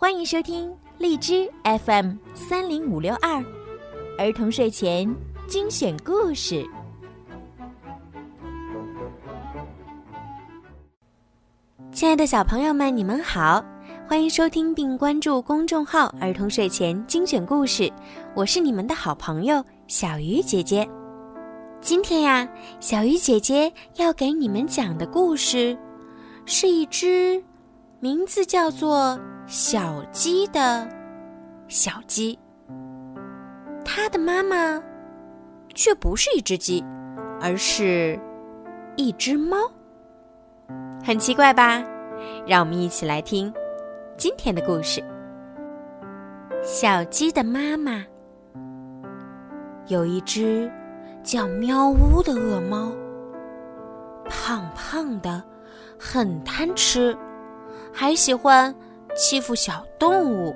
欢迎收听荔枝 FM 三零五六二儿童睡前精选故事。亲爱的小朋友们，你们好，欢迎收听并关注公众号“儿童睡前精选故事”，我是你们的好朋友小鱼姐姐。今天呀，小鱼姐姐要给你们讲的故事，是一只名字叫做小鸡的小鸡。它的妈妈却不是一只鸡，而是一只猫。很奇怪吧？让我们一起来听今天的故事。小鸡的妈妈有一只叫喵呜的恶猫，胖胖的，很贪吃，还喜欢欺负小动物。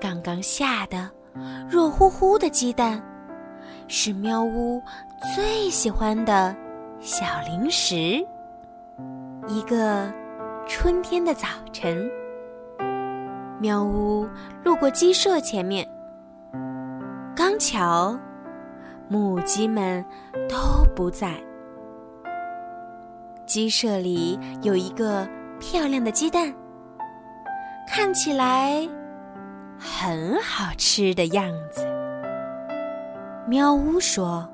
刚刚下的热乎乎的鸡蛋，是喵呜最喜欢的小零食。一个春天的早晨，喵呜路过鸡舍前面，刚巧母鸡们都不在。鸡舍里有一个漂亮的鸡蛋，看起来很好吃的样子。喵呜说：“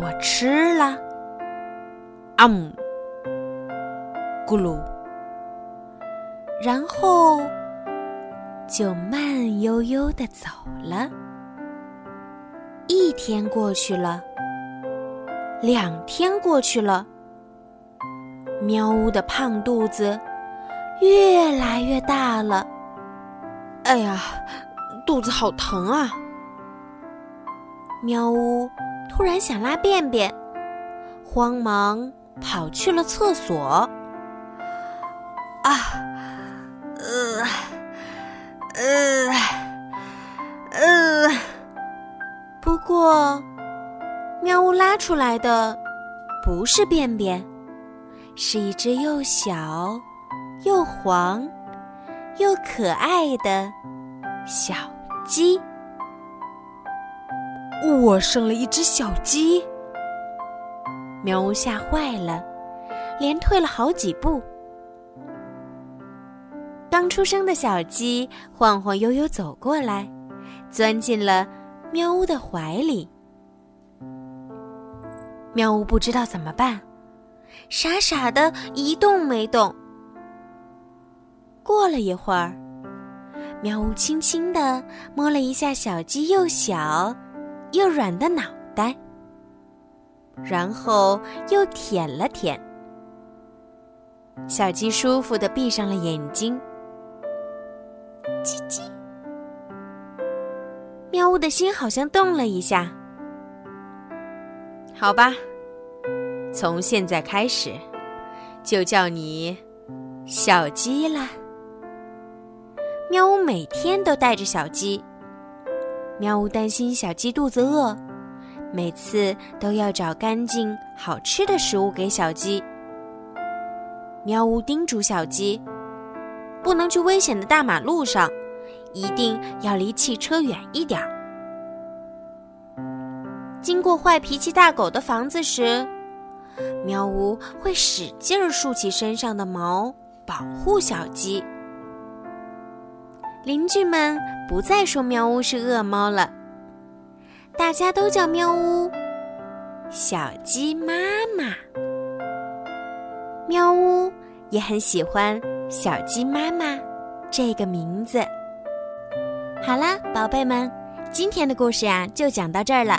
我吃了。”嗯。咕噜，然后就慢悠悠的走了。一天过去了，两天过去了，喵呜的胖肚子越来越大了。哎呀，肚子好疼啊！喵呜突然想拉便便，慌忙跑去了厕所。啊，呃，呃，呃。不过，喵呜拉出来的不是便便，是一只又小、又黄、又可爱的小鸡。我生了一只小鸡，喵呜吓坏了，连退了好几步。刚出生的小鸡晃晃悠悠走过来，钻进了喵呜的怀里。喵呜不知道怎么办，傻傻的一动没动。过了一会儿，喵呜轻轻地摸了一下小鸡又小又软的脑袋，然后又舔了舔。小鸡舒服的闭上了眼睛。叽叽，喵呜的心好像动了一下。好吧，从现在开始，就叫你小鸡了。喵呜每天都带着小鸡，喵呜担心小鸡肚子饿，每次都要找干净好吃的食物给小鸡。喵呜叮嘱小鸡。不能去危险的大马路上，一定要离汽车远一点儿。经过坏脾气大狗的房子时，喵呜会使劲儿竖起身上的毛，保护小鸡。邻居们不再说喵呜是恶猫了，大家都叫喵呜小鸡妈妈。喵呜也很喜欢。小鸡妈妈，这个名字。好啦，宝贝们，今天的故事呀就讲到这儿了。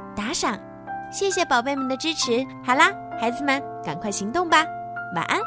打赏，谢谢宝贝们的支持。好啦，孩子们，赶快行动吧，晚安。